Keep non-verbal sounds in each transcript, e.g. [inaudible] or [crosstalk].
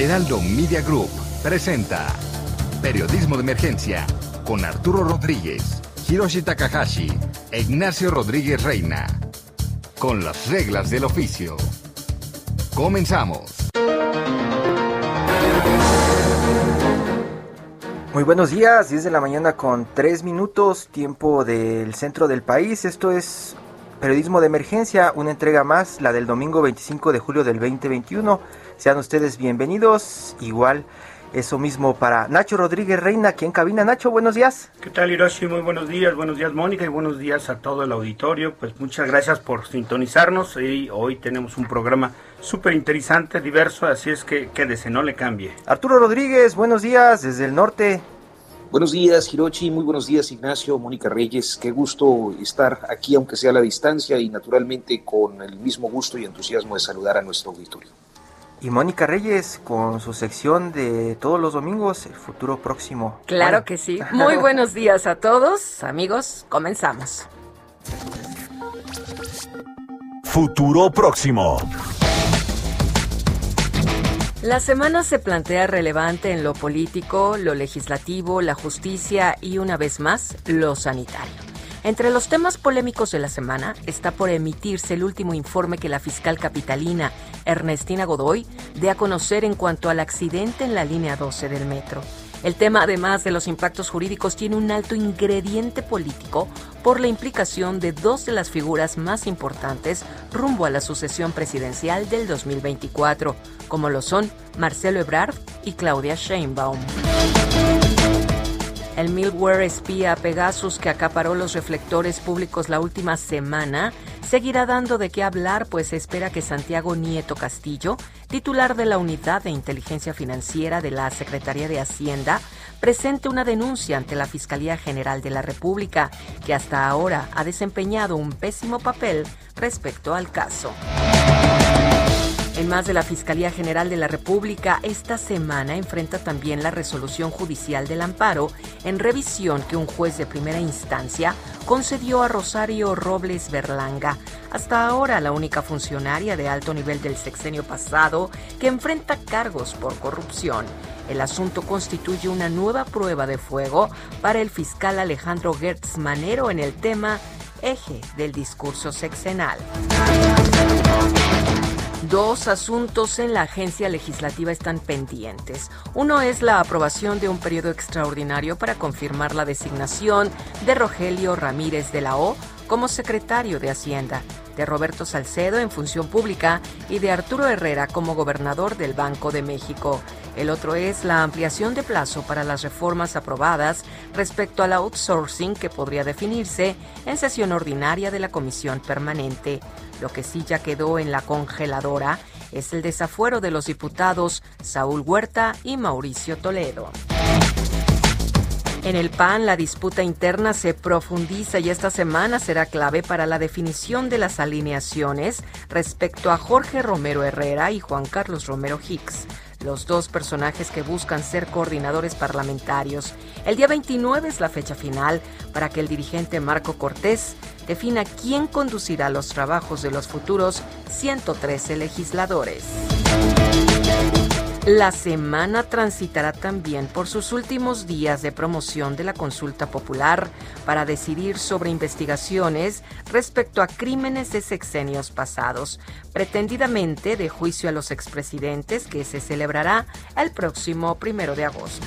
Heraldo Media Group presenta Periodismo de Emergencia con Arturo Rodríguez, Hiroshi Takahashi e Ignacio Rodríguez Reina. Con las reglas del oficio. Comenzamos. Muy buenos días, 10 de la mañana con 3 minutos, tiempo del centro del país. Esto es Periodismo de Emergencia, una entrega más, la del domingo 25 de julio del 2021. Sean ustedes bienvenidos. Igual eso mismo para Nacho Rodríguez Reina, aquí en cabina. Nacho, buenos días. ¿Qué tal, Hiroshi? Muy buenos días. Buenos días, Mónica, y buenos días a todo el auditorio. Pues muchas gracias por sintonizarnos. Y hoy tenemos un programa súper interesante, diverso, así es que quédese, no le cambie. Arturo Rodríguez, buenos días desde el norte. Buenos días, Hirochi. Muy buenos días, Ignacio, Mónica Reyes. Qué gusto estar aquí, aunque sea a la distancia, y naturalmente con el mismo gusto y entusiasmo de saludar a nuestro auditorio. Y Mónica Reyes con su sección de todos los domingos, el futuro próximo. Claro bueno. que sí. [laughs] Muy buenos días a todos, amigos. Comenzamos. Futuro próximo. La semana se plantea relevante en lo político, lo legislativo, la justicia y una vez más, lo sanitario. Entre los temas polémicos de la semana está por emitirse el último informe que la fiscal capitalina Ernestina Godoy dé a conocer en cuanto al accidente en la línea 12 del metro. El tema, además de los impactos jurídicos, tiene un alto ingrediente político por la implicación de dos de las figuras más importantes rumbo a la sucesión presidencial del 2024, como lo son Marcelo Ebrard y Claudia Sheinbaum. El Milware espía Pegasus que acaparó los reflectores públicos la última semana seguirá dando de qué hablar, pues se espera que Santiago Nieto Castillo, titular de la Unidad de Inteligencia Financiera de la Secretaría de Hacienda, presente una denuncia ante la Fiscalía General de la República, que hasta ahora ha desempeñado un pésimo papel respecto al caso. En más de la Fiscalía General de la República, esta semana enfrenta también la resolución judicial del amparo en revisión que un juez de primera instancia concedió a Rosario Robles Berlanga, hasta ahora la única funcionaria de alto nivel del sexenio pasado que enfrenta cargos por corrupción. El asunto constituye una nueva prueba de fuego para el fiscal Alejandro Gertz Manero en el tema eje del discurso sexenal. Dos asuntos en la agencia legislativa están pendientes. Uno es la aprobación de un periodo extraordinario para confirmar la designación de Rogelio Ramírez de la O como secretario de Hacienda, de Roberto Salcedo en función pública y de Arturo Herrera como gobernador del Banco de México. El otro es la ampliación de plazo para las reformas aprobadas respecto al outsourcing que podría definirse en sesión ordinaria de la Comisión Permanente. Lo que sí ya quedó en la congeladora es el desafuero de los diputados Saúl Huerta y Mauricio Toledo. En el PAN la disputa interna se profundiza y esta semana será clave para la definición de las alineaciones respecto a Jorge Romero Herrera y Juan Carlos Romero Hicks los dos personajes que buscan ser coordinadores parlamentarios. El día 29 es la fecha final para que el dirigente Marco Cortés defina quién conducirá los trabajos de los futuros 113 legisladores. La semana transitará también por sus últimos días de promoción de la consulta popular para decidir sobre investigaciones respecto a crímenes de sexenios pasados, pretendidamente de juicio a los expresidentes que se celebrará el próximo primero de agosto.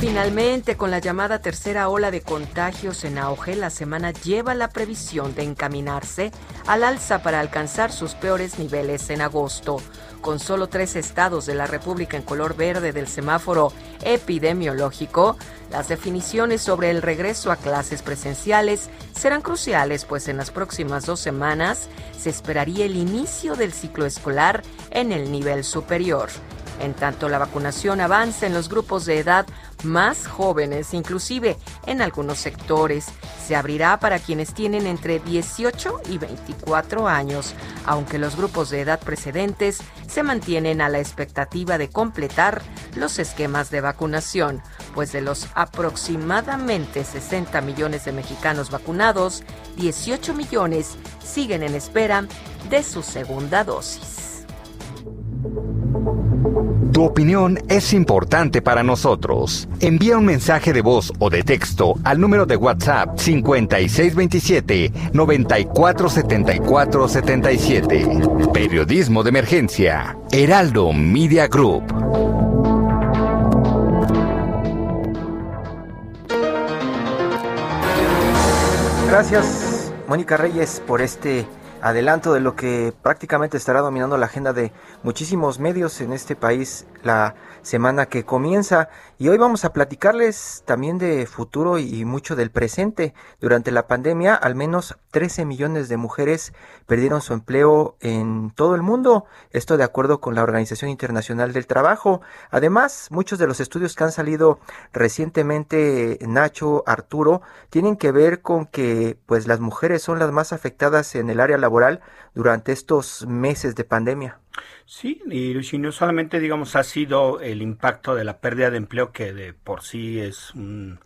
Finalmente, con la llamada tercera ola de contagios en auge, la semana lleva la previsión de encaminarse al alza para alcanzar sus peores niveles en agosto. Con solo tres estados de la República en color verde del semáforo epidemiológico, las definiciones sobre el regreso a clases presenciales serán cruciales, pues en las próximas dos semanas se esperaría el inicio del ciclo escolar en el nivel superior. En tanto, la vacunación avanza en los grupos de edad más jóvenes, inclusive en algunos sectores. Se abrirá para quienes tienen entre 18 y 24 años, aunque los grupos de edad precedentes se mantienen a la expectativa de completar los esquemas de vacunación, pues de los aproximadamente 60 millones de mexicanos vacunados, 18 millones siguen en espera de su segunda dosis. Tu opinión es importante para nosotros. Envía un mensaje de voz o de texto al número de WhatsApp 5627 947477. Periodismo de emergencia. Heraldo Media Group. Gracias, Mónica Reyes, por este adelanto de lo que prácticamente estará dominando la agenda de muchísimos medios en este país la semana que comienza y hoy vamos a platicarles también de futuro y mucho del presente. Durante la pandemia, al menos 13 millones de mujeres perdieron su empleo en todo el mundo, esto de acuerdo con la Organización Internacional del Trabajo. Además, muchos de los estudios que han salido recientemente, Nacho, Arturo, tienen que ver con que pues las mujeres son las más afectadas en el área laboral durante estos meses de pandemia. Sí, y no solamente, digamos, ha sido el impacto de la pérdida de empleo, que de por sí es un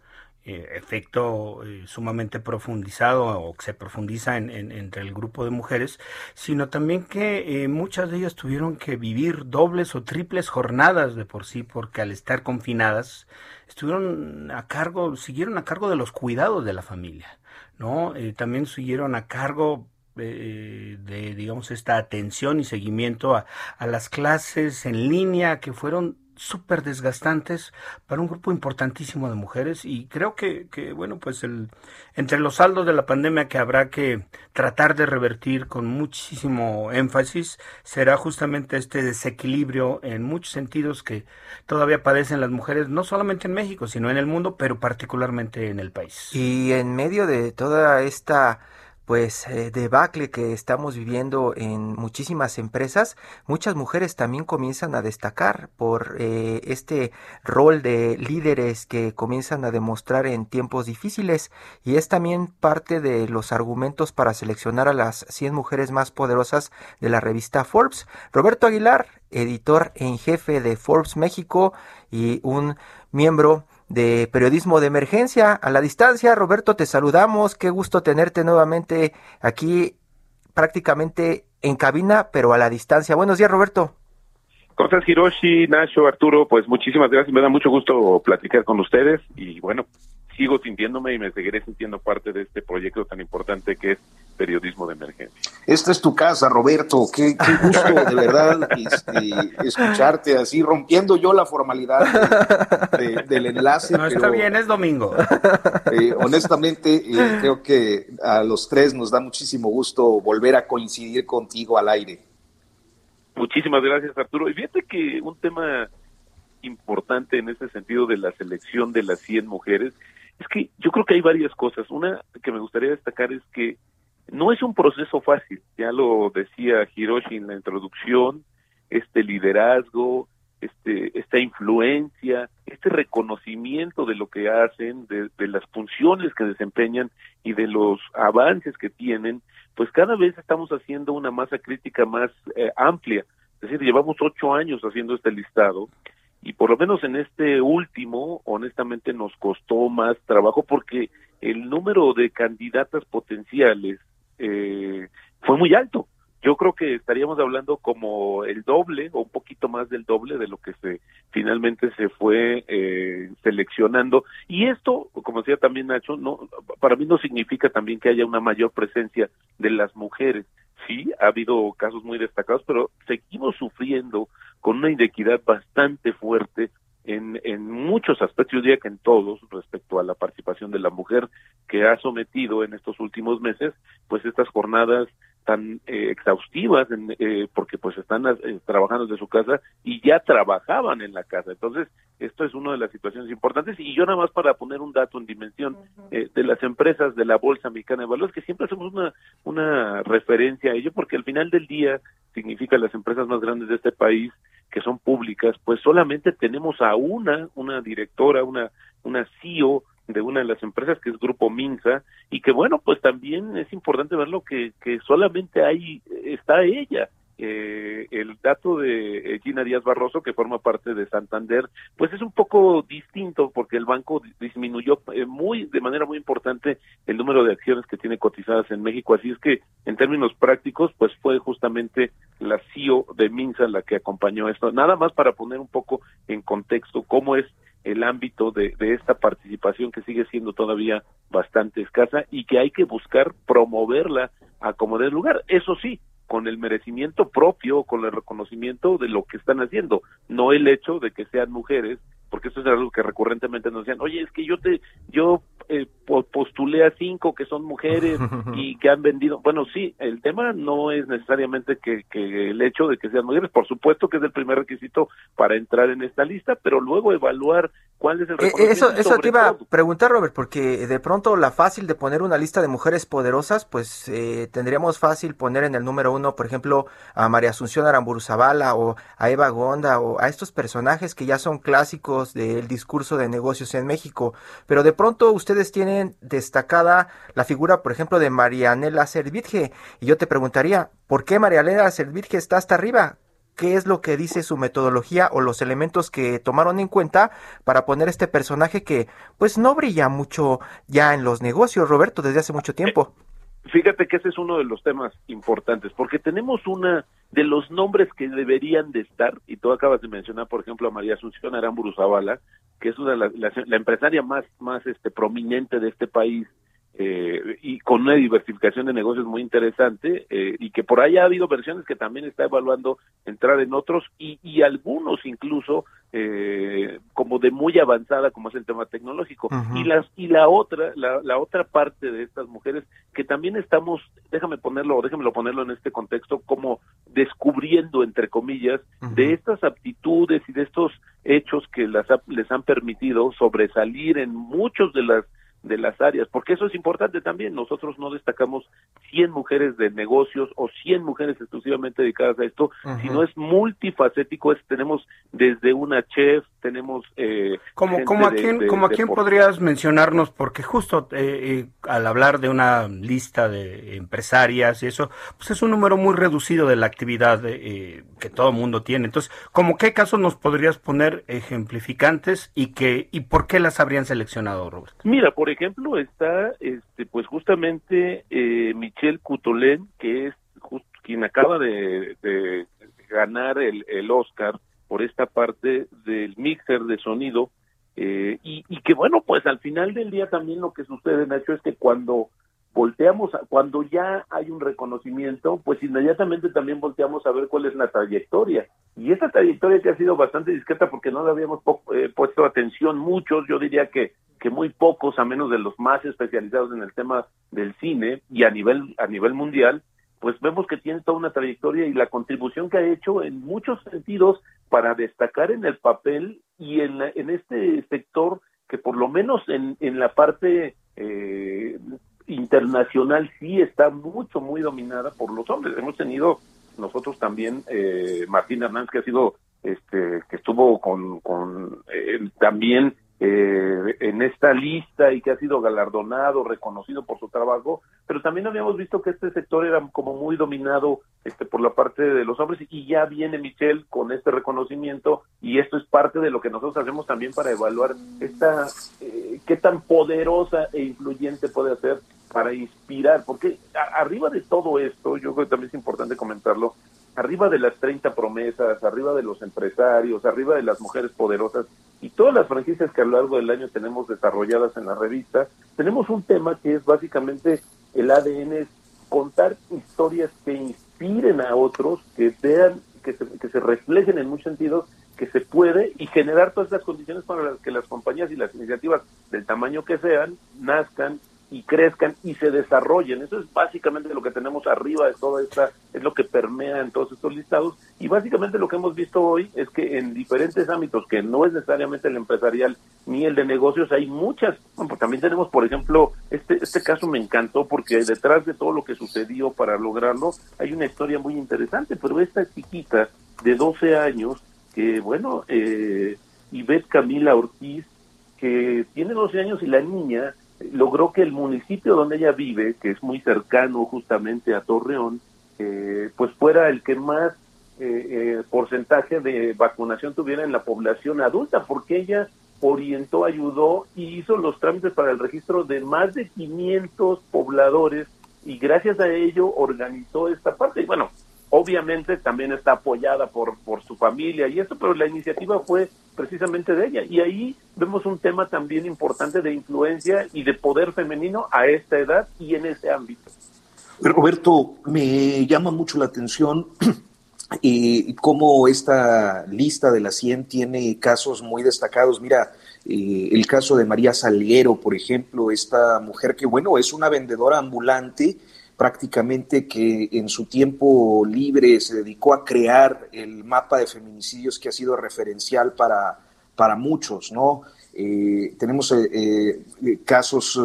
eh, efecto eh, sumamente profundizado o que se profundiza en, entre el grupo de mujeres, sino también que eh, muchas de ellas tuvieron que vivir dobles o triples jornadas de por sí, porque al estar confinadas, estuvieron a cargo, siguieron a cargo de los cuidados de la familia, ¿no? también siguieron a cargo eh, de, digamos, esta atención y seguimiento a, a las clases en línea que fueron súper desgastantes para un grupo importantísimo de mujeres. Y creo que, que, bueno pues el entre los saldos de la pandemia que habrá que tratar de revertir con muchísimo énfasis será justamente este desequilibrio en muchos sentidos que todavía padecen las mujeres no solamente en México sino en el mundo pero particularmente en el país. Y en medio de toda esta pues eh, debacle que estamos viviendo en muchísimas empresas, muchas mujeres también comienzan a destacar por eh, este rol de líderes que comienzan a demostrar en tiempos difíciles y es también parte de los argumentos para seleccionar a las 100 mujeres más poderosas de la revista Forbes. Roberto Aguilar, editor en jefe de Forbes México y un miembro de periodismo de emergencia a la distancia. Roberto, te saludamos. Qué gusto tenerte nuevamente aquí prácticamente en cabina, pero a la distancia. Buenos días, Roberto. ¿Cómo Hiroshi, Nacho, Arturo? Pues muchísimas gracias. Me da mucho gusto platicar con ustedes y bueno, sigo sintiéndome y me seguiré sintiendo parte de este proyecto tan importante que es periodismo de emergencia. Esta es tu casa, Roberto. Qué, gusto de verdad este, escucharte así, rompiendo yo la formalidad del enlace. No, está bien, es domingo. Eh, honestamente, eh, creo que a los tres nos da muchísimo gusto volver a coincidir contigo al aire. Muchísimas gracias, Arturo. Y fíjate que un tema importante en ese sentido de la selección de las 100 mujeres es que yo creo que hay varias cosas. Una que me gustaría destacar es que no es un proceso fácil, ya lo decía Hiroshi en la introducción, este liderazgo, este, esta influencia, este reconocimiento de lo que hacen, de, las funciones que desempeñan y de los avances que tienen, pues cada vez estamos haciendo una masa crítica más eh, amplia. Es decir, llevamos ocho años haciendo este listado y por lo menos en este último, honestamente, nos costó más trabajo porque el número de candidatas potenciales eh, fue muy alto. Yo creo que estaríamos hablando como el doble o un poquito más del doble de lo que se finalmente se fue eh, seleccionando. Y esto, como decía también Nacho, no, para mí no significa también que haya una mayor presencia de las mujeres. Sí, ha habido casos muy destacados, pero seguimos sufriendo con una inequidad bastante fuerte en, en muchos aspectos, yo diría que en todos, respecto a la participación de la mujer que ha sometido en estos últimos meses, pues estas jornadas tan eh, exhaustivas en, eh, porque pues están eh, trabajando desde su casa y ya trabajaban en la casa. Entonces esto es una de las situaciones importantes. Y yo nada más para poner un dato en dimensión de las empresas de la bolsa mexicana de valores que siempre hacemos una una referencia a ello porque al final del día significa las empresas más grandes de este país que son públicas pues solamente tenemos a una una directora una una CEO de una de las empresas que es Grupo Minsa y que bueno pues también es importante verlo que, que solamente ahí está ella eh, el dato de Gina Díaz Barroso, que forma parte de Santander, pues es un poco distinto porque el banco disminuyó eh, muy de manera muy importante el número de acciones que tiene cotizadas en México. Así es que en términos prácticos, pues fue justamente la CEO de Minsa la que acompañó esto. Nada más para poner un poco en contexto cómo es el ámbito de, de, esta participación que sigue siendo todavía bastante escasa y que hay que buscar promoverla a como dé lugar. Eso sí, con el merecimiento propio, con el reconocimiento de lo que están haciendo, no el hecho de que sean mujeres porque eso es algo que recurrentemente nos decían, oye, es que yo te, yo eh, postulé a cinco que son mujeres [laughs] y que han vendido. Bueno, sí, el tema no es necesariamente que, que, el hecho de que sean mujeres, por supuesto que es el primer requisito para entrar en esta lista, pero luego evaluar cuál es el eh, Eso, eso te iba a preguntar, Robert, porque de pronto la fácil de poner una lista de mujeres poderosas, pues eh, tendríamos fácil poner en el número uno, por ejemplo, a María Asunción Aramburu Zavala o a Eva Gonda o a estos personajes que ya son clásicos del discurso de negocios en México, pero de pronto ustedes tienen destacada la figura, por ejemplo, de Marianela Servidge, y yo te preguntaría, ¿por qué Marianela Servidge está hasta arriba? ¿Qué es lo que dice su metodología o los elementos que tomaron en cuenta para poner este personaje que pues no brilla mucho ya en los negocios, Roberto, desde hace mucho tiempo? Fíjate que ese es uno de los temas importantes, porque tenemos una de los nombres que deberían de estar, y tú acabas de mencionar, por ejemplo, a María Asunción Aramburu Zavala, que es una la, la, empresaria más, más este, prominente de este país, eh, y con una diversificación de negocios muy interesante eh, y que por ahí ha habido versiones que también está evaluando entrar en otros y, y algunos incluso eh, como de muy avanzada como es el tema tecnológico. Y las y la otra la, la, otra parte de estas mujeres que también estamos déjame ponerlo déjamelo ponerlo en este contexto como descubriendo entre comillas de estas aptitudes y de estos hechos que las les han permitido sobresalir en muchos de las de las áreas, porque eso es importante también. Nosotros no destacamos 100 mujeres de negocios o 100 mujeres exclusivamente dedicadas a esto, sino es multifacético. Es, tenemos desde una chef, tenemos... Eh, como, como, a quién, como a quién podrías mencionarnos, porque justo eh, eh, al hablar de una lista de empresarias y eso, pues es un número muy reducido de la actividad eh, que todo el mundo tiene. Entonces, ¿como qué casos nos podrías poner ejemplificantes y, que, y por qué las habrían seleccionado, Robert? Mira, por ejemplo, está este pues justamente eh, Michelle Cutolén, que es quien acaba de, ganar el, el, Oscar por esta parte del mixer de sonido, eh, y, y, que bueno, pues al final del día también lo que sucede, Nacho, es que cuando volteamos, cuando ya hay un reconocimiento, pues inmediatamente también volteamos a ver cuál es la trayectoria. Y esa trayectoria que ha sido bastante discreta porque no le habíamos eh, puesto atención muchos, yo diría que, que muy pocos, a menos de los más especializados en el tema del cine y a nivel, a nivel mundial, pues vemos que tiene toda una trayectoria y la contribución que ha hecho en muchos sentidos para destacar en el papel y en, en este sector que por lo menos en, en la parte eh, internacional sí está mucho, muy dominada por los hombres. Hemos tenido nosotros también, eh, Martín Hernández, que ha sido, este, que estuvo con, con eh, también eh, en esta lista y que ha sido galardonado, reconocido por su trabajo, pero también habíamos visto que este sector era como muy dominado este, por la parte de los hombres y ya viene Michelle con este reconocimiento y esto es parte de lo que nosotros hacemos también para evaluar esta, eh, qué tan poderosa e influyente puede ser para inspirar, porque arriba de todo esto, yo creo que también es importante comentarlo, arriba de las 30 promesas, arriba de los empresarios, arriba de las mujeres poderosas y todas las franquicias que a lo largo del año tenemos desarrolladas en la revista, tenemos un tema que es básicamente el ADN, es contar historias que inspiren a otros, que vean, que se, que se reflejen en muchos sentidos que se puede y generar todas las condiciones para las que las compañías y las iniciativas del tamaño que sean nazcan y crezcan y se desarrollen. Eso es básicamente lo que tenemos arriba de toda esta, es lo que permea en todos estos listados. Y básicamente lo que hemos visto hoy es que en diferentes ámbitos, que no es necesariamente el empresarial ni el de negocios, hay muchas. Bueno, pues también tenemos, por ejemplo, este, este caso me encantó porque detrás de todo lo que sucedió para lograrlo hay una historia muy interesante, pero esta chiquita de 12 años, que bueno, eh, Ivette Camila Ortiz, que tiene 12 años y la niña logró que el municipio donde ella vive, que es muy cercano justamente a Torreón, eh, pues fuera el que más eh, eh, porcentaje de vacunación tuviera en la población adulta, porque ella orientó, ayudó y hizo los trámites para el registro de más de 500 pobladores y gracias a ello organizó esta parte. Y bueno, obviamente también está apoyada por, por su familia y eso, pero la iniciativa fue precisamente de ella. Y ahí vemos un tema también importante de influencia y de poder femenino a esta edad y en ese ámbito. Roberto, me llama mucho la atención [clears throat] eh, cómo esta lista de la 100 tiene casos muy destacados. Mira, eh, el caso de María Salguero, por ejemplo, esta mujer que, bueno, es una vendedora ambulante, prácticamente que en su tiempo libre se dedicó a crear el mapa de feminicidios que ha sido referencial para, para muchos, ¿no? Eh, tenemos eh, eh, casos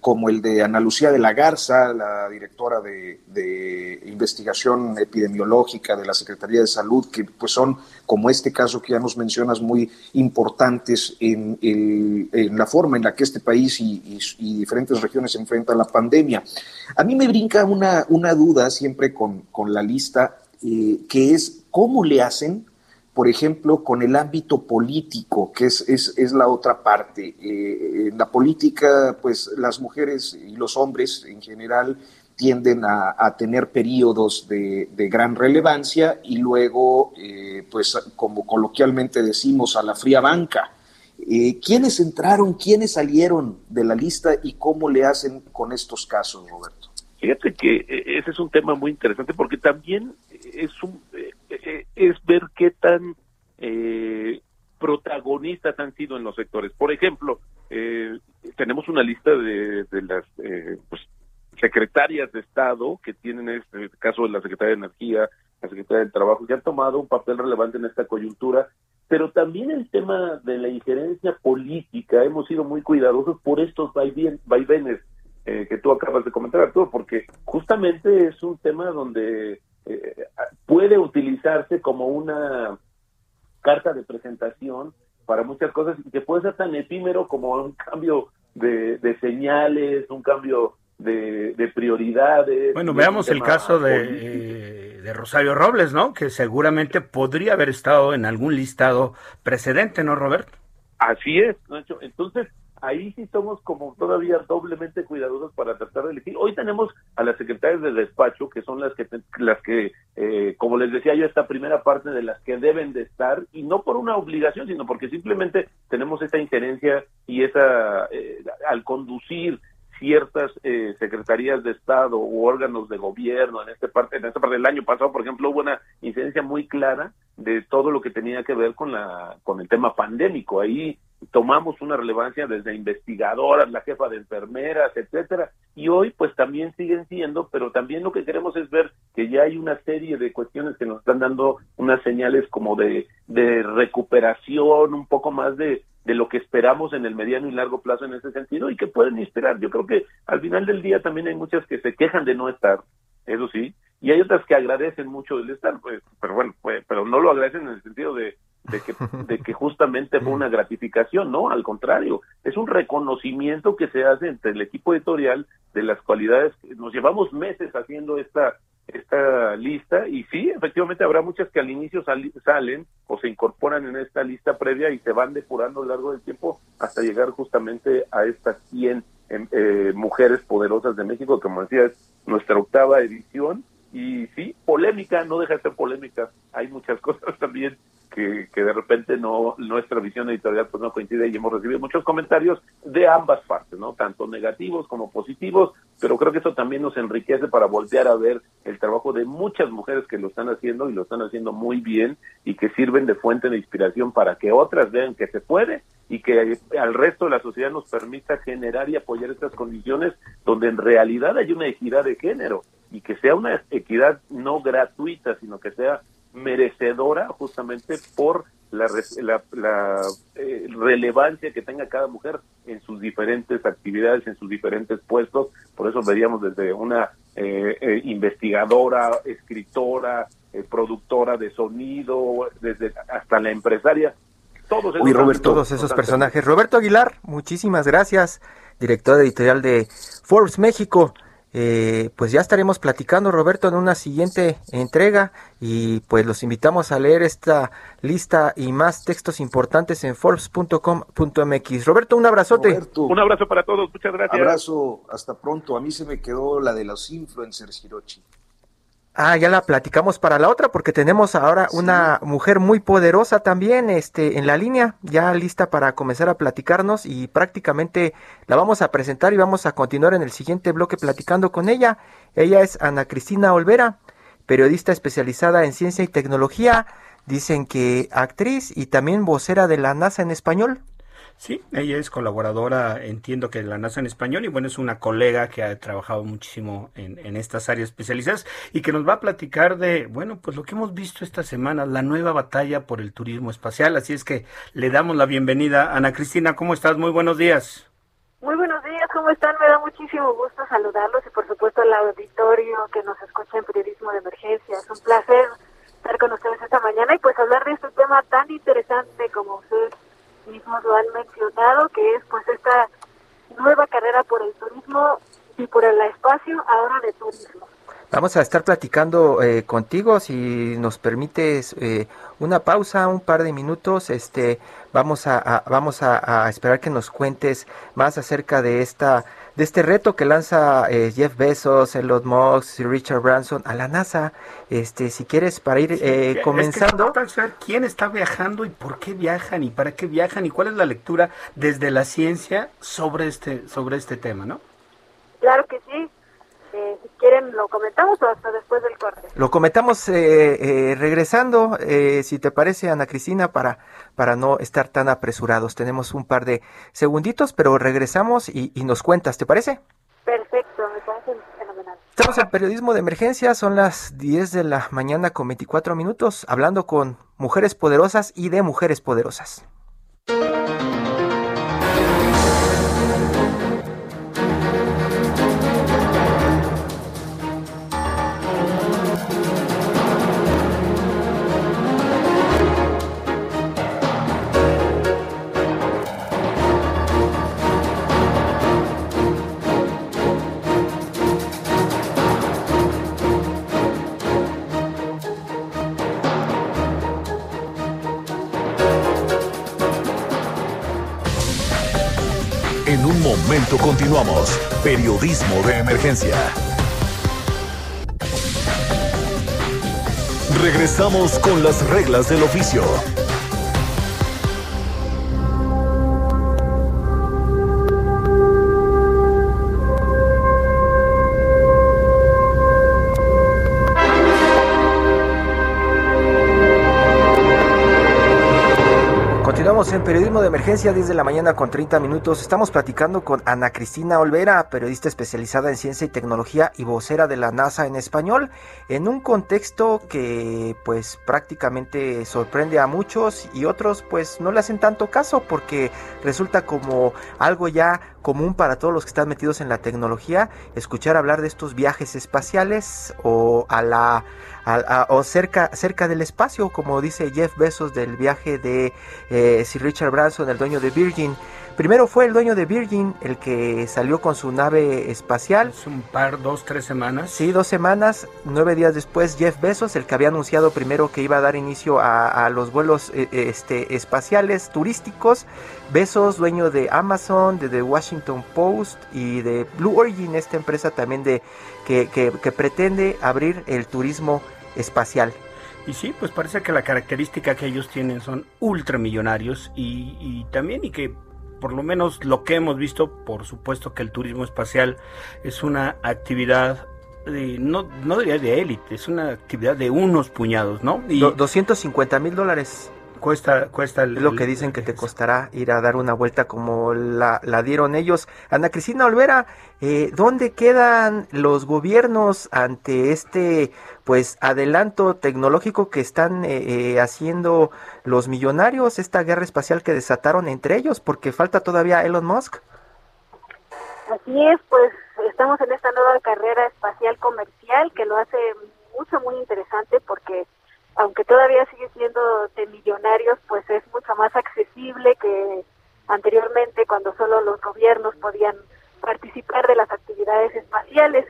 como el de Ana Lucía de la Garza, la directora de, investigación epidemiológica de la Secretaría de Salud, que pues son, como este caso que ya nos mencionas, muy importantes en, la forma en la que este país y, diferentes regiones enfrentan la pandemia. A mí me brinca una, una duda siempre con, con la lista, que es cómo le hacen por ejemplo, con el ámbito político, que es, es, la otra parte. Eh, en la política, pues las mujeres y los hombres en general tienden a, tener periodos de, gran relevancia y luego, eh, pues como coloquialmente decimos, a la fría banca. Eh, ¿Quiénes entraron, quiénes salieron de la lista y cómo le hacen con estos casos, Roberto? Fíjate que ese es un tema muy interesante porque también es un es ver qué tan eh, protagonistas han sido en los sectores. Por ejemplo, eh, tenemos una lista de, las eh, pues, secretarias de Estado que tienen este caso de la Secretaría de Energía, la Secretaría del Trabajo, que han tomado un papel relevante en esta coyuntura, pero también el tema de la injerencia política, hemos sido muy cuidadosos por estos vaivenes eh, que tú acabas de comentar, Arturo, porque justamente es un tema donde eh, puede utilizarse como una carta de presentación para muchas cosas y que puede ser tan efímero como un cambio de, señales, un cambio de, prioridades. Bueno, veamos el caso de, de, Rosario Robles, ¿no? Que seguramente podría haber estado en algún listado precedente, ¿no, Roberto? Así es, Entonces, ahí sí somos como todavía doblemente cuidadosos para tratar de elegir. Hoy tenemos a las secretarias de despacho, que son las que, las que eh, como les decía yo, esta primera parte de las que deben de estar, y no por una obligación, sino porque simplemente tenemos esta injerencia y esa, eh, al conducir ciertas eh, secretarías de Estado u órganos de gobierno en esta parte en esta parte del año pasado por ejemplo hubo una incidencia muy clara de todo lo que tenía que ver con la con el tema pandémico ahí tomamos una relevancia desde investigadoras, la jefa de enfermeras, etcétera, y hoy pues también siguen siendo, pero también lo que queremos es ver que ya hay una serie de cuestiones que nos están dando unas señales como de, de recuperación, un poco más de, de lo que esperamos en el mediano y largo plazo en ese sentido y que pueden inspirar. Yo creo que al final del día también hay muchas que se quejan de no estar, eso sí, y hay otras que agradecen mucho el estar, pues, pero bueno, pues, pero no lo agradecen en el sentido de de que, [laughs] de que justamente fue una gratificación, no, al contrario, es un reconocimiento que se hace entre el equipo editorial de las cualidades, nos llevamos meses haciendo esta esta lista y sí, efectivamente habrá muchas que al inicio salen o se incorporan en esta lista previa y se van depurando a lo largo del tiempo hasta llegar justamente a estas 100 em, eh, mujeres poderosas de México, como decía es nuestra octava edición. Y sí, polémica, no deja de ser polémica, hay muchas [laughs] cosas también que, que, de repente no nuestra visión editorial pues no coincide y hemos recibido muchos comentarios de ambas partes, ¿no? Tanto negativos como positivos, pero creo que eso también nos enriquece para voltear a ver el trabajo de muchas mujeres que lo están haciendo y lo están haciendo muy bien y que sirven de fuente de inspiración para que otras vean que se puede y que al resto de la sociedad nos permita generar y apoyar estas condiciones donde en realidad hay una equidad de género y que sea una equidad no gratuita, sino que sea merecedora justamente por la, la, eh, relevancia que tenga cada mujer en sus diferentes actividades, en sus diferentes puestos. Por eso veríamos desde una eh, eh, investigadora, escritora, productora de sonido, desde hasta la empresaria. Todos esos, todos esos personajes. Roberto Aguilar, muchísimas gracias, director editorial de Forbes México. Eh, pues ya estaremos platicando, Roberto, en una siguiente entrega y pues los invitamos a leer esta lista y más textos importantes en forbes.com.mx. Roberto, un abrazote. Un abrazo para todos, muchas gracias. Abrazo, hasta pronto. A mí se me quedó la de los influencers, Hirochi. Ah, ya la platicamos para la otra porque tenemos ahora una mujer muy poderosa también este en la línea, ya lista para comenzar a platicarnos y prácticamente la vamos a presentar y vamos a continuar en el siguiente bloque platicando con ella. Ella es Ana Cristina Olvera, periodista especializada en ciencia y tecnología, dicen que actriz y también vocera de la NASA en español. Sí, ella es colaboradora, entiendo que la NASA en español, y bueno, es una colega que ha trabajado muchísimo en, en, estas áreas especializadas y que nos va a platicar de, bueno, pues lo que hemos visto esta semana, la nueva batalla por el turismo espacial. Así es que le damos la bienvenida. Ana Cristina, ¿cómo estás? Muy buenos días. Muy buenos días, ¿cómo están? Me da muchísimo gusto saludarlos y por supuesto al auditorio que nos escucha en Periodismo de Emergencia. Es un placer estar con ustedes esta mañana y pues hablar de este tema tan interesante como ustedes mismos lo han mencionado, que es pues esta nueva carrera por el turismo y por el espacio, ahora de turismo. Vamos a estar platicando eh, contigo, si nos permites eh, una pausa, un par de minutos. Este, vamos a, vamos a, esperar que nos cuentes más acerca de esta de este reto que lanza eh, Jeff Bezos, Elon Musk y Richard Branson a la NASA. Este, si quieres para ir eh, comenzando. Es quién está viajando y por qué viajan y para qué viajan y cuál es la lectura desde la ciencia sobre este sobre este tema, ¿no? Claro que quieren lo comentamos o hasta después del corte. Lo comentamos eh, eh, regresando, si te parece, Ana Cristina, para, para no estar tan apresurados. Tenemos un par de segunditos, pero regresamos y, y nos cuentas, ¿te parece? Perfecto, me parece fenomenal. Estamos en periodismo de emergencia, son las 10 de la mañana con 24 minutos, hablando con mujeres poderosas y de mujeres poderosas. Continuamos. Periodismo de emergencia. Regresamos con las reglas del oficio. En Periodismo de Emergencia, 10 de la mañana con 30 minutos. Estamos platicando con Ana Cristina Olvera, periodista especializada en ciencia y tecnología y vocera de la NASA en español, en un contexto que pues prácticamente sorprende a muchos y otros pues no le hacen tanto caso porque resulta como algo ya común para todos los que están metidos en la tecnología escuchar hablar de estos viajes espaciales o a la o cerca cerca del espacio como dice Jeff Bezos del viaje de eh, Sir Richard Branson el dueño de Virgin Primero fue el dueño de Virgin el que salió con su nave espacial. Es un par, dos, tres semanas. Sí, dos semanas. Nueve días después, Jeff Bezos, el que había anunciado primero que iba a dar inicio a, los vuelos eh, este, espaciales turísticos. Bezos, dueño de Amazon, de The Washington Post y de Blue Origin, esta empresa también de que, que pretende abrir el turismo espacial. Y sí, pues parece que la característica que ellos tienen son ultramillonarios y, y también y que por lo menos lo que hemos visto, por supuesto que el turismo espacial es una actividad no, no diría de élite, es una actividad de unos puñados, ¿no? Y 250 mil dólares. Cuesta, cuesta es lo que dicen que te costará ir a dar una vuelta como la, la dieron ellos. Ana Cristina Olvera, eh, ¿dónde quedan los gobiernos ante este pues adelanto tecnológico que están eh, eh, haciendo los millonarios, esta guerra espacial que desataron entre ellos? Porque falta todavía Elon Musk. Así es, pues estamos en esta nueva carrera espacial comercial que lo hace mucho, muy interesante porque aunque todavía sigue siendo de millonarios, pues es mucho más accesible que anteriormente cuando solo los gobiernos podían participar de las actividades espaciales.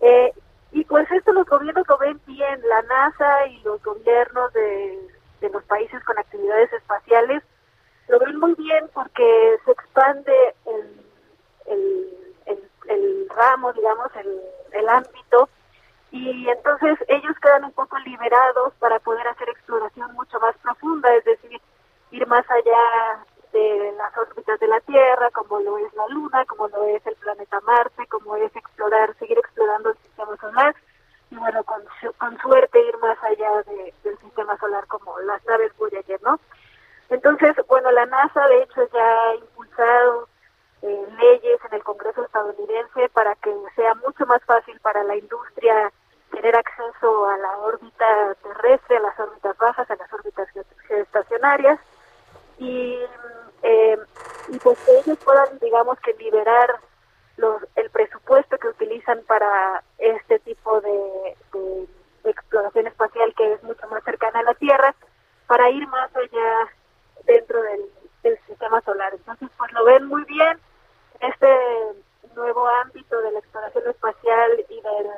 Eh, y pues esto los gobiernos lo ven bien, la NASA y los gobiernos de, los países con actividades espaciales lo ven muy bien porque se expande el, el, el, ramo, digamos, el, el ámbito y entonces ellos quedan un poco liberados para poder hacer exploración mucho más profunda, es decir, ir más allá de las órbitas de la Tierra, como lo es la Luna, como lo es el planeta Marte, como es explorar, seguir explorando el sistema solar. Y bueno, con, con suerte ir más allá del sistema solar como las naves Voyager, ¿no? Entonces, bueno, la NASA de hecho ya ha impulsado eh, leyes en el Congreso estadounidense para que sea mucho más fácil para la industria tener acceso a la órbita terrestre, a las órbitas bajas, a las órbitas estacionarias y, eh, y pues que ellos puedan, digamos que liberar los, el presupuesto que utilizan para este tipo de, exploración espacial que es mucho más cercana a la Tierra, para ir más allá dentro del, del sistema solar. Entonces, pues lo ven muy bien este nuevo ámbito de la exploración espacial y del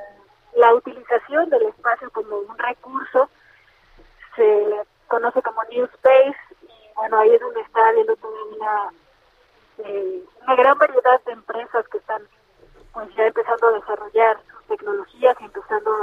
la utilización del espacio como un recurso se conoce como New Space y bueno, ahí es donde está habiendo toda una, eh, una gran variedad de empresas que están pues ya empezando a desarrollar sus tecnologías y empezando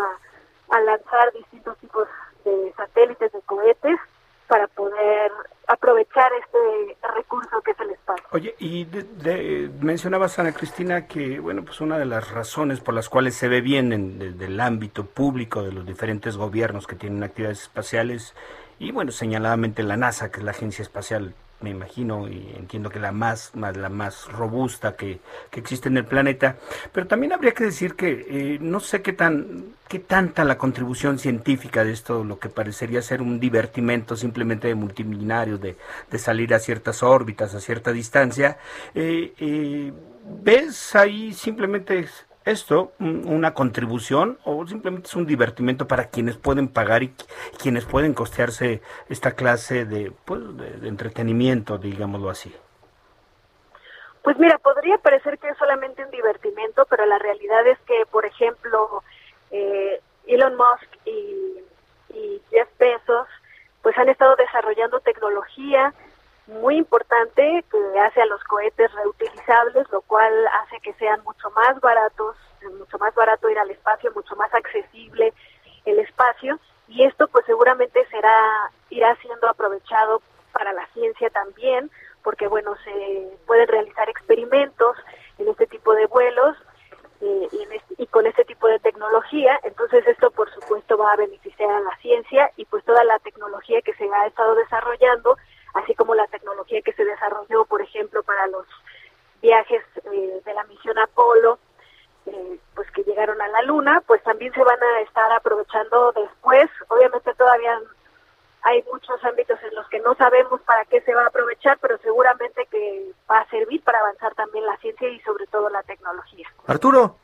a lanzar distintos tipos de satélites, de cohetes para poder aprovechar este recurso que es el espacio. Oye, y de, mencionabas, Ana Cristina, que bueno, pues una de las razones por las cuales se ve bien en, el ámbito público de los diferentes gobiernos que tienen actividades espaciales, y bueno, señaladamente la NASA, que es la agencia espacial me imagino y entiendo que la más, más la más robusta que, que, existe en el planeta, pero también habría que decir que eh, no sé qué tan qué tanta la contribución científica de esto, lo que parecería ser un divertimento simplemente de multimillonarios, de, de salir a ciertas órbitas, a cierta distancia, eh, eh, ves ahí simplemente esto una contribución o simplemente es un divertimento para quienes pueden pagar y quienes pueden costearse esta clase de, pues, de, entretenimiento, digámoslo así? Pues mira, podría parecer que es solamente un divertimento, pero la realidad es que, por ejemplo, eh, Elon Musk y, y Jeff Bezos, pues han estado desarrollando tecnología muy importante que hace a los cohetes reutilizables, lo cual hace que sean mucho más baratos, mucho más barato ir al espacio, mucho más accesible el espacio. Y esto pues seguramente será irá siendo aprovechado para la ciencia también, porque bueno, se pueden realizar experimentos en este tipo de vuelos eh, y, y con este tipo de tecnología, entonces esto por supuesto va a beneficiar a la ciencia y pues toda la tecnología que se ha estado desarrollando así como la tecnología que se desarrolló, por ejemplo, para los viajes eh, de la misión Apolo, eh, pues que llegaron a la Luna, pues también se van a estar aprovechando después. Obviamente todavía hay muchos ámbitos en los que no sabemos para qué se va a aprovechar, pero seguramente que va a servir para avanzar también la ciencia y sobre todo la tecnología. Arturo.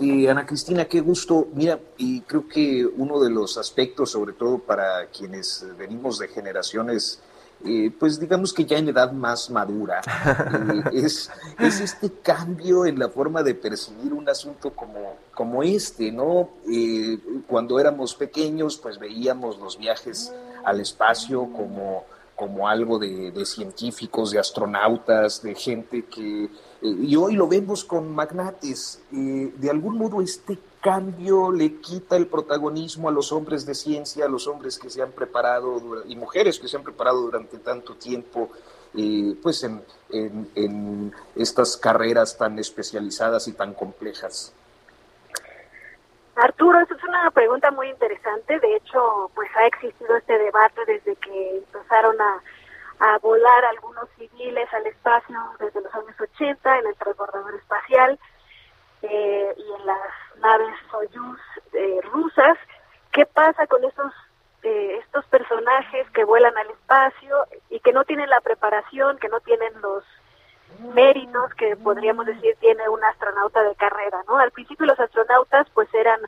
Eh, Ana Cristina, qué gusto. Mira, y creo que uno de los aspectos, sobre todo para quienes venimos de generaciones, eh, pues digamos que ya en edad más madura, eh, es, es, este cambio en la forma de percibir un asunto como, como este, ¿no? cuando éramos pequeños, pues veíamos los viajes al espacio como como algo de, científicos, de astronautas, de gente que... Y hoy lo vemos con magnates. Eh, de algún modo este cambio le quita el protagonismo a los hombres de ciencia, a los hombres que se han preparado y mujeres que se han preparado durante tanto tiempo eh, pues en, en estas carreras tan especializadas y tan complejas. Arturo, esa es una pregunta muy interesante. De hecho, pues ha existido este debate desde que empezaron a, a volar algunos civiles al espacio desde los años 80 en el transbordador espacial eh, y en las naves Soyuz eh, rusas. ¿Qué pasa con estos eh, estos personajes que vuelan al espacio y que no tienen la preparación, que no tienen los méritos que podríamos decir tiene un astronauta de carrera, ¿no? Al principio los astronautas pues eran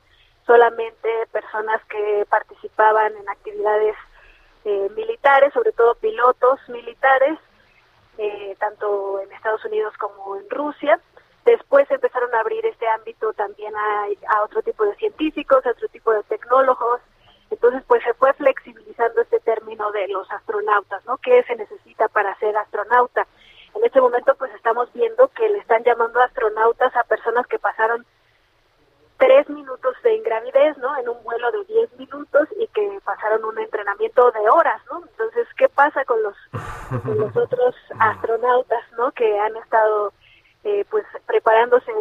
solamente personas que participaban en actividades eh, militares, sobre todo pilotos militares, eh, tanto en Estados Unidos como en Rusia. Después empezaron a abrir este ámbito también a, otro tipo de científicos, a otro tipo de tecnólogos. Entonces, pues se fue flexibilizando este término de los astronautas, ¿no? ¿Qué se necesita para ser astronauta? En este momento, pues estamos viendo que le están llamando astronautas a personas que pasaron tres minutos de ingravidez, ¿no? En un vuelo de diez minutos y que pasaron un de horas, ¿no? Entonces, ¿qué pasa con los, con los [laughs] otros astronautas, ¿no? Que han estado, eh, pues, preparándose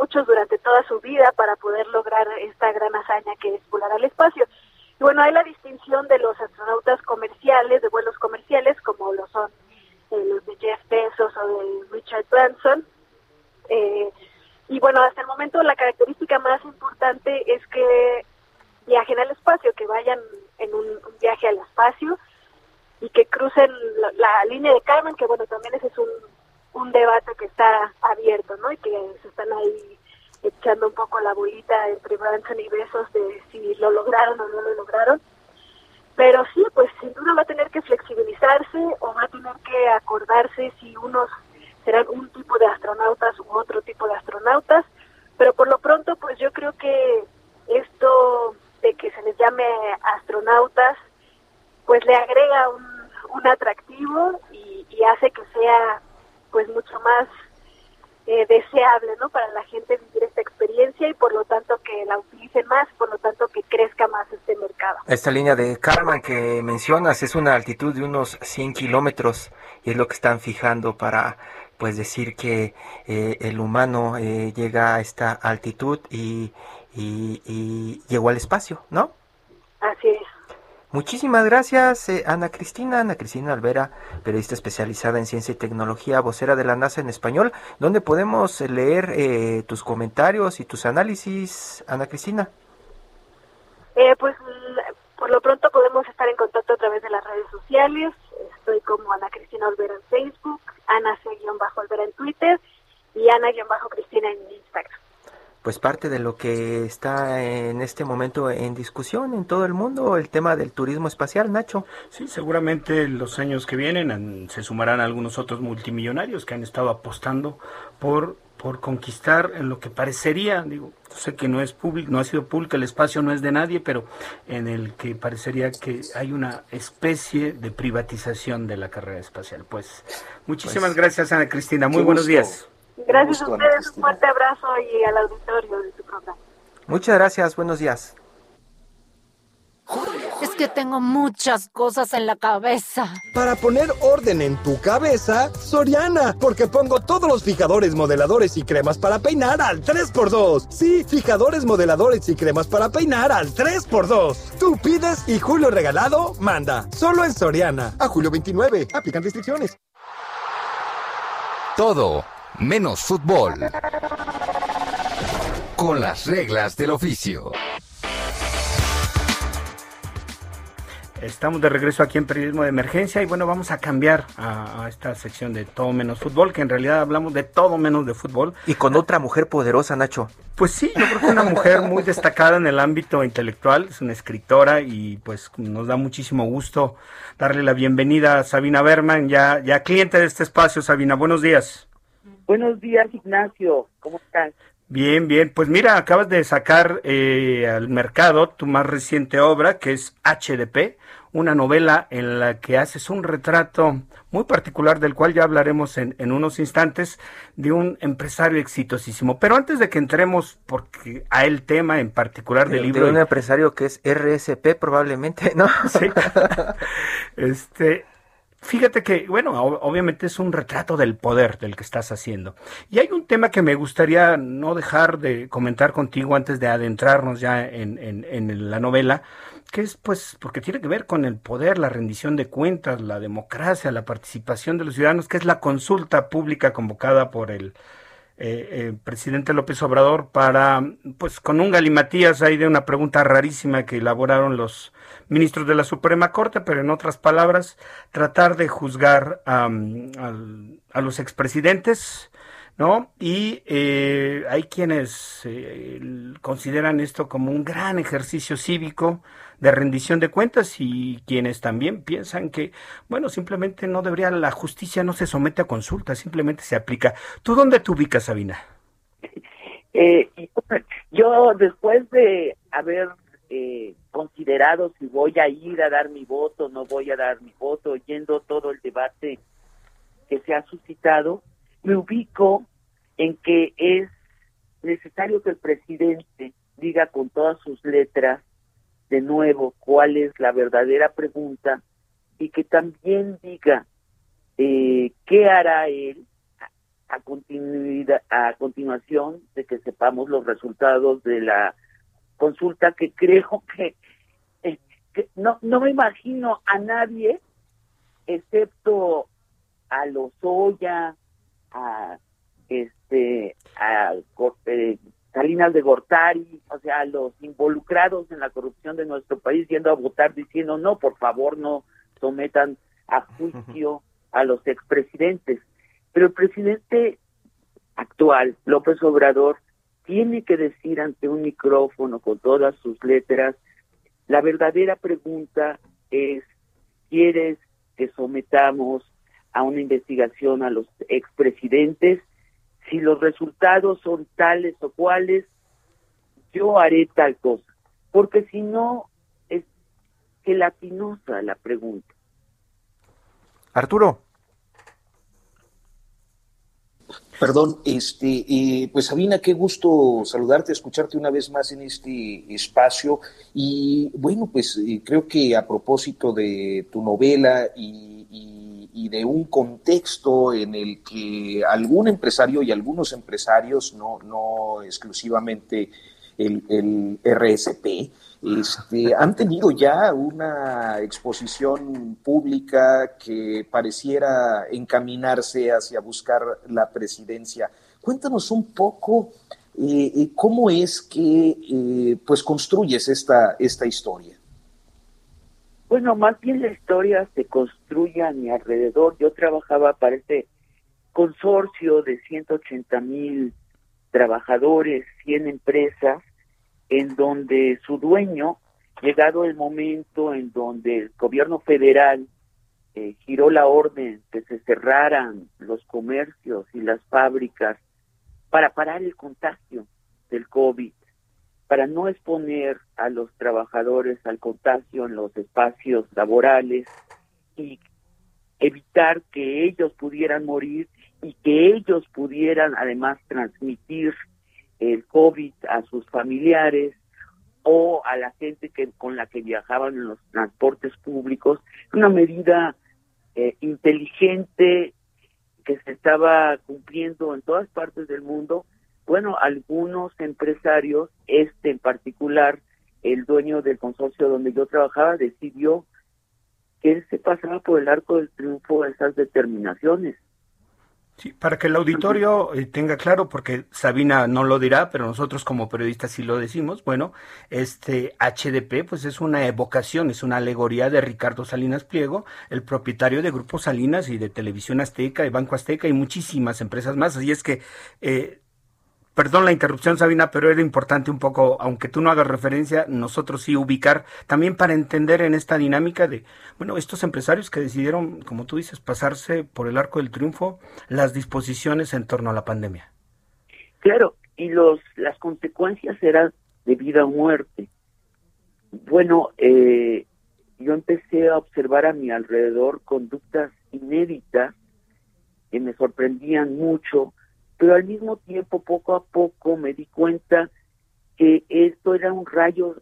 muchos durante toda su vida para poder lograr esta gran hazaña que es volar al espacio. Y bueno, hay la distinción de los astronautas comerciales, de vuelos comerciales, como lo son eh, los de Jeff Bezos o de Richard Branson. Eh, y bueno, hasta el momento la característica más importante es que viajen al espacio, que vayan un, viaje al espacio y que crucen la, la, línea de Carmen, que bueno, también ese es un, un debate que está abierto, ¿no? Y que se están ahí echando un poco la bolita entre Branson y Besos de si lo lograron o no lo lograron. Pero sí, pues sin duda va a tener que flexibilizarse o va a tener que acordarse si unos serán un tipo de astronautas u otro tipo de astronautas. Pero por lo pronto, pues yo creo que esto que se les llame astronautas, pues le agrega un, atractivo y, hace que sea pues mucho más eh, deseable ¿no? para la gente vivir esta experiencia y por lo tanto que la utilicen más, por lo tanto que crezca más este mercado. Esta línea de Karman que mencionas es una altitud de unos 100 kilómetros y es lo que están fijando para pues decir que eh, el humano eh, llega a esta altitud y, y, y llegó al espacio, ¿no? Así es. Muchísimas gracias, eh, Ana Cristina. Ana Cristina Alvera, periodista especializada en ciencia y tecnología, vocera de la NASA en español. ¿Dónde podemos leer eh, tus comentarios y tus análisis, Ana Cristina? Eh, pues por lo pronto podemos estar en contacto a través de las redes sociales. Estoy como Ana Cristina Olvera en Facebook, Ana C-Olvera en Twitter y Ana-Cristina en Instagram pues parte de lo que está en este momento en discusión en todo el mundo, el tema del turismo espacial, Nacho. Sí, seguramente los años que vienen se sumarán algunos otros multimillonarios que han estado apostando por por conquistar en lo que parecería, digo, sé que no es público, no ha sido público, el espacio no es de nadie, pero en el que parecería que hay una especie de privatización de la carrera espacial. Pues muchísimas pues, gracias Ana Cristina, muy buenos días. Gracias a ustedes, un fuerte abrazo y al auditorio de su programa. Muchas gracias, buenos días. Es que tengo muchas cosas en la cabeza. Para poner orden en tu cabeza, Soriana, porque pongo todos los fijadores, modeladores y cremas para peinar al 3x2. Sí, fijadores, modeladores y cremas para peinar al 3x2. Tú pides y Julio Regalado manda. Solo en Soriana. A julio 29. Aplican restricciones. Todo menos fútbol. Con las reglas del oficio. Estamos de regreso aquí en Periodismo de Emergencia y bueno, vamos a cambiar a, a, esta sección de todo menos fútbol, que en realidad hablamos de todo menos de fútbol. Y con otra mujer poderosa, Nacho. Pues sí, yo creo que una mujer muy destacada en el ámbito intelectual, es una escritora y pues nos da muchísimo gusto darle la bienvenida a Sabina Berman, ya, ya cliente de este espacio. Sabina, buenos días. Buenos días, Ignacio. ¿Cómo estás? Bien, bien. Pues mira, acabas de sacar eh, al mercado tu más reciente obra, que es HDP, una novela en la que haces un retrato muy particular, del cual ya hablaremos en, en unos instantes, de un empresario exitosísimo. Pero antes de que entremos porque a el tema en particular del de, libro... De un empresario que es RSP probablemente, ¿no? Sí. [laughs] este, Fíjate que, bueno, obviamente es un retrato del poder del que estás haciendo. Y hay un tema que me gustaría no dejar de comentar contigo antes de adentrarnos ya en, en la novela, que es pues porque tiene que ver con el poder, la rendición de cuentas, la democracia, la participación de los ciudadanos, que es la consulta pública convocada por el eh, eh, presidente López Obrador para, pues con un galimatías ahí de una pregunta rarísima que elaboraron los ministros de la Suprema Corte, pero en otras palabras, tratar de juzgar a los expresidentes, ¿no? Y eh, hay quienes consideran esto como un gran ejercicio cívico, de rendición de cuentas y quienes también piensan que, bueno, simplemente no debería, la justicia no se somete a consulta, simplemente se aplica. ¿Tú dónde te ubicas, Sabina? Eh, yo después de haber eh, considerado si voy a ir a dar mi voto, no voy a dar mi voto, oyendo todo el debate que se ha suscitado, me ubico en que es necesario que el presidente diga con todas sus letras de nuevo cuál es la verdadera pregunta y que también diga eh, qué hará él a, a continuación de que sepamos los resultados de la consulta que creo [laughs] que, eh, no, no me imagino a nadie excepto a los Oya, a este a eh, Salinas de Gortari, o sea, los involucrados en la corrupción de nuestro país yendo a votar diciendo, no, por favor, no sometan a juicio a los expresidentes. Pero el presidente actual, López Obrador, tiene que decir ante un micrófono con todas sus letras, la verdadera pregunta es, ¿quieres que sometamos a una investigación a los expresidentes? Si los resultados son tales o cuales, yo haré tal cosa. Porque si no, es gelatinosa la pregunta. Arturo. Perdón, este, eh, pues Sabina, qué gusto saludarte, escucharte una vez más en este espacio. Y bueno, pues eh, creo que a propósito de tu novela y y de un contexto en el que algún empresario y algunos empresarios, no, no exclusivamente el, el RSP, este, han tenido ya una exposición pública que pareciera encaminarse hacia buscar la presidencia. Cuéntanos un poco eh, eh, cómo es que eh, pues construyes esta, esta historia. Bueno, más bien la historia se construye a mi alrededor. Yo trabajaba para este consorcio de 180 mil trabajadores, 100 empresas, en donde su dueño, llegado el momento en donde el gobierno federal eh, giró la orden que se cerraran los comercios y las fábricas para parar el contagio del COVID, para no exponer a los trabajadores al contagio en los espacios laborales y evitar que ellos pudieran morir y que ellos pudieran además transmitir el COVID a sus familiares o a la gente que con la que viajaban en los transportes públicos, una medida eh, inteligente que se estaba cumpliendo en todas partes del mundo bueno, algunos empresarios, este en particular, el dueño del consorcio donde yo trabajaba, decidió que él se pasaba por el arco del triunfo esas determinaciones. Sí, para que el auditorio eh, tenga claro, porque Sabina no lo dirá, pero nosotros como periodistas sí lo decimos, bueno, este HDP pues es una evocación, es una alegoría de Ricardo Salinas Pliego, el propietario de Grupo Salinas y de Televisión Azteca y Banco Azteca y muchísimas empresas más. Así es que eh, Perdón la interrupción, Sabina, pero era importante un poco, aunque tú no hagas referencia, nosotros sí ubicar, también para entender en esta dinámica de, bueno, estos empresarios que decidieron, como tú dices, pasarse por el arco del triunfo, las disposiciones en torno a la pandemia. Claro, y los las consecuencias eran de vida o muerte. Bueno, eh, yo empecé a observar a mi alrededor conductas inéditas que me sorprendían mucho pero al mismo tiempo poco a poco me di cuenta que esto era un rayo,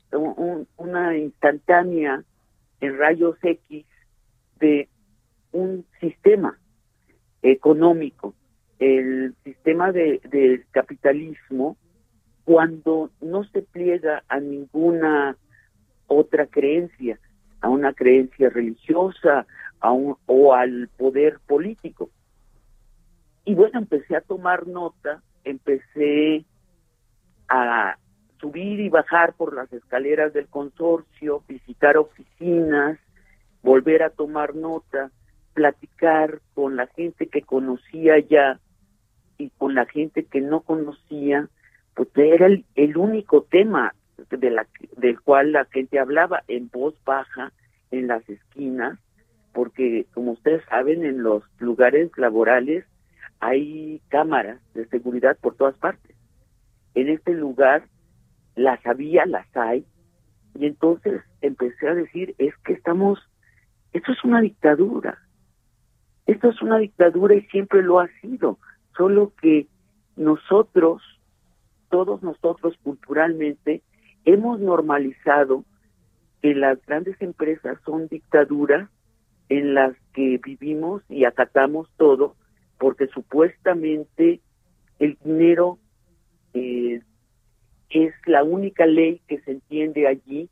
una instantánea en rayos X de un sistema económico, el sistema de, del capitalismo, cuando no se pliega a ninguna otra creencia, a una creencia religiosa a un, o al poder político. Y bueno, empecé a tomar nota, empecé a subir y bajar por las escaleras del consorcio, visitar oficinas, volver a tomar nota, platicar con la gente que conocía ya y con la gente que no conocía, pues era el, el único tema de la, del cual la gente hablaba en voz baja en las esquinas, porque como ustedes saben, en los lugares laborales hay cámaras de seguridad por todas partes. En este lugar las había, las hay, y entonces empecé a decir, es que estamos, esto es una dictadura, esto es una dictadura y siempre lo ha sido, solo que nosotros, todos nosotros culturalmente, hemos normalizado que las grandes empresas son dictaduras en las que vivimos y acatamos todo porque supuestamente el dinero eh, es la única ley que se entiende allí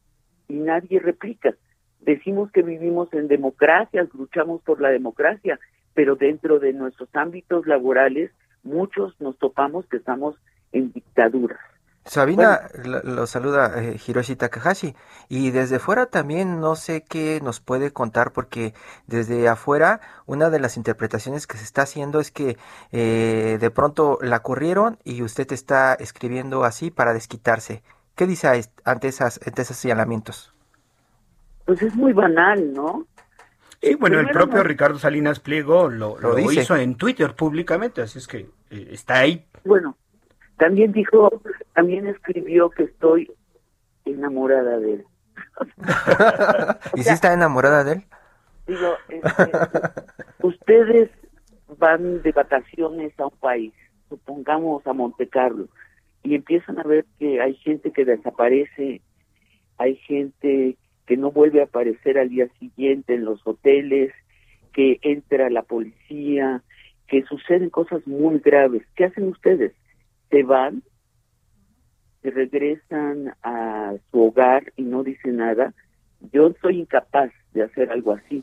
y nadie replica. Decimos que vivimos en democracias, luchamos por la democracia, pero dentro de nuestros ámbitos laborales muchos nos topamos que estamos en dictaduras. Sabina lo, saluda eh, Hiroshi Takahashi y desde fuera también no sé qué nos puede contar porque desde afuera una de las interpretaciones que se está haciendo es que eh, de pronto la corrieron y usted está escribiendo así para desquitarse. ¿Qué dice ante, esas, ante esos señalamientos? Pues es muy banal, ¿no? Sí, eh, bueno, el propio Ricardo Salinas Pliego lo, lo, hizo en Twitter públicamente, así es que está ahí. Bueno, también dijo, también escribió que estoy enamorada de él. [laughs] ¿Y si está enamorada de él? Digo, este, ustedes van de vacaciones a un país, supongamos a Monte Carlo, y empiezan a ver que hay gente que desaparece, hay gente que no vuelve a aparecer al día siguiente en los hoteles, que entra la policía, que suceden cosas muy graves. ¿Qué hacen ustedes? Se van, se regresan a su hogar y no dicen nada, yo soy incapaz de hacer algo así.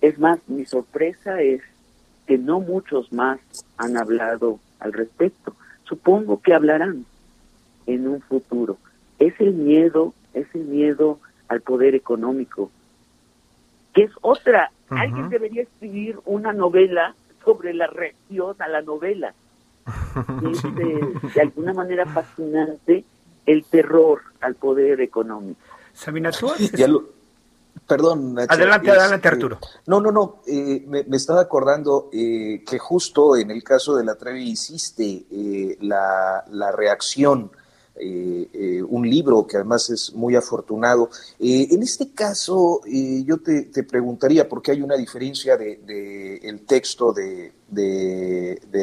Es más, mi sorpresa es que no muchos más han hablado al respecto. Supongo que hablarán en un futuro. Es el miedo, es el miedo al poder económico, que es otra. Alguien debería escribir una novela sobre la reacción a la novela [laughs] es de, alguna manera fascinante el terror al poder económico. Sabina, tú [laughs] Perdón, Adelante, adelante, Arturo. No, no, no. Eh, me, estaba acordando eh, que justo en el caso de la Trevi hiciste eh, la, la, reacción un libro que además es muy afortunado. Eh, en este caso, yo te, preguntaría, porque hay una diferencia de, el texto de,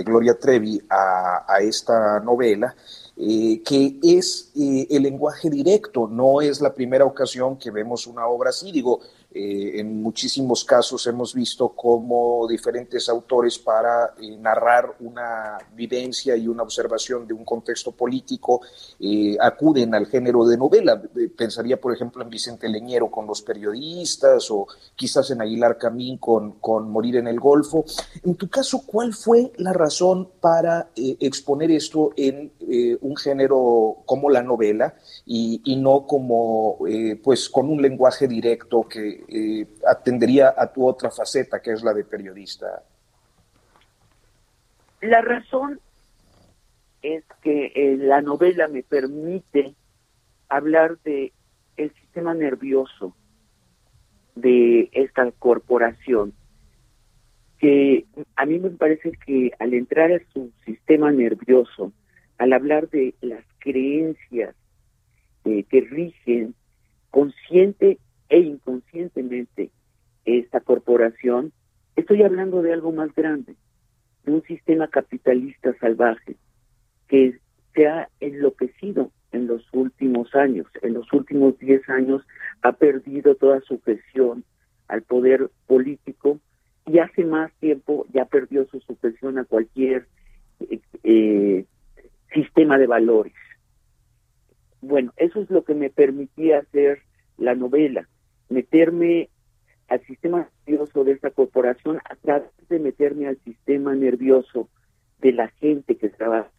Gloria Trevi a, esta novela, que es el lenguaje directo, no es la primera ocasión que vemos una obra así. Digo, eh, en muchísimos casos hemos visto cómo diferentes autores para eh, narrar una vivencia y una observación de un contexto político eh, acuden al género de novela. Pensaría, por ejemplo, en Vicente Leñero con los periodistas o quizás en Aguilar Camín con, con Morir en el Golfo. En tu caso, ¿cuál fue la razón para exponer esto en un género como la novela y, no como, pues, con un lenguaje directo que eh, atendería a tu otra faceta, que es la de periodista? La razón es que eh, la novela me permite hablar de el sistema nervioso de esta corporación que a mí me parece que al entrar a su sistema nervioso, al hablar de las creencias eh, que rigen consciente e inconscientemente esta corporación, estoy hablando de algo más grande, de un sistema capitalista salvaje que se ha enloquecido en los últimos años, en los últimos 10 años ha perdido toda su presión al poder político y hace más tiempo ya perdió su sujeción a cualquier eh, eh, sistema de valores. Bueno, eso es lo que me permitía hacer la novela, meterme al sistema nervioso de esta corporación a través de meterme al sistema nervioso de la gente que trabaja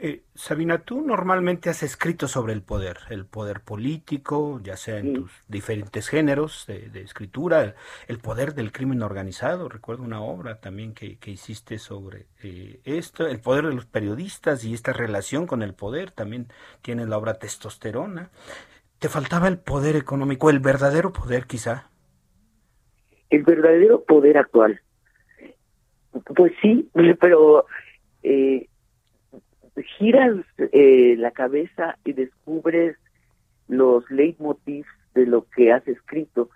eh, Sabina, tú normalmente has escrito sobre el poder, el poder político, ya sea en tus diferentes géneros de, escritura, el, poder del crimen organizado. Recuerdo una obra también que, hiciste sobre eh, esto, el poder de los periodistas y esta relación con el poder. También tienes la obra Testosterona. ¿Te faltaba el poder económico, el verdadero poder quizá? El verdadero poder actual. Pues sí, [laughs] pero... Eh, giras eh, la cabeza y descubres los leitmotivs de lo que has escrito,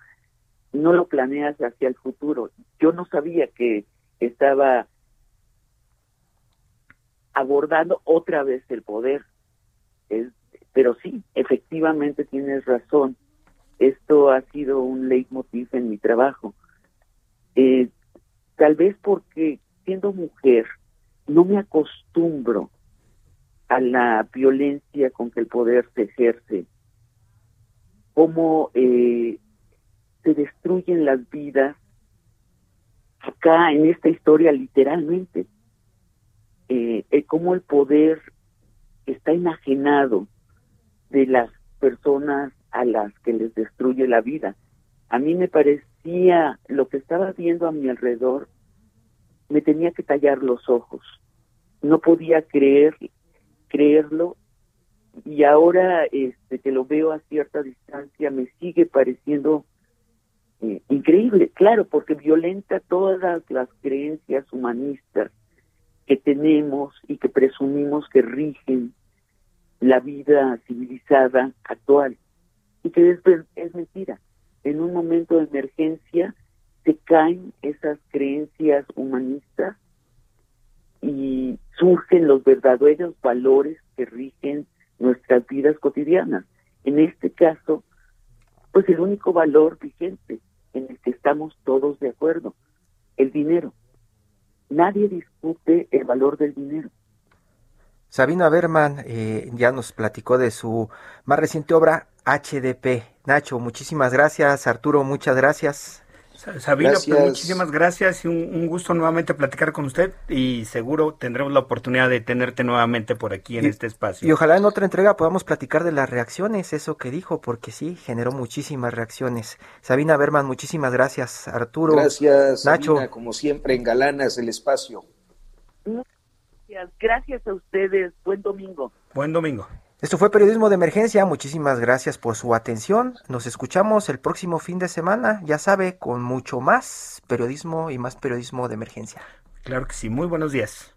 no lo planeas hacia el futuro. Yo no sabía que estaba abordando otra vez el poder, pero sí, efectivamente tienes razón. Esto ha sido un leitmotiv en mi trabajo. Eh, tal vez porque siendo mujer no me acostumbro a la violencia con que el poder se ejerce, cómo eh, se destruyen las vidas acá en esta historia literalmente, eh, eh, cómo el poder está enajenado de las personas a las que les destruye la vida. A mí me parecía, lo que estaba viendo a mi alrededor, me tenía que tallar los ojos. No podía creer creerlo y ahora este que lo veo a cierta distancia me sigue pareciendo eh, increíble, claro, porque violenta todas las creencias humanistas que tenemos y que presumimos que rigen la vida civilizada actual y que es, es mentira. En un momento de emergencia se caen esas creencias humanistas y surgen los verdaderos valores que rigen nuestras vidas cotidianas. En este caso, pues el único valor vigente en el que estamos todos de acuerdo, el dinero. Nadie discute el valor del dinero. Sabina Berman eh, ya nos platicó de su más reciente obra, HDP. Nacho, muchísimas gracias. Arturo, muchas gracias. Sabina, pues, muchísimas gracias y un, gusto nuevamente platicar con usted y seguro tendremos la oportunidad de tenerte nuevamente por aquí en este espacio. Y ojalá en otra entrega podamos platicar de las reacciones, eso que dijo, porque sí, generó muchísimas reacciones. Sabina Berman, muchísimas gracias. Arturo. Gracias, Nacho. como siempre, engalanas el espacio. Gracias, gracias a ustedes. Buen domingo. Buen domingo. Esto fue Periodismo de Emergencia. Muchísimas gracias por su atención. Nos escuchamos el próximo fin de semana, ya sabe, con mucho más periodismo y más periodismo de emergencia. Claro que sí. Muy buenos días.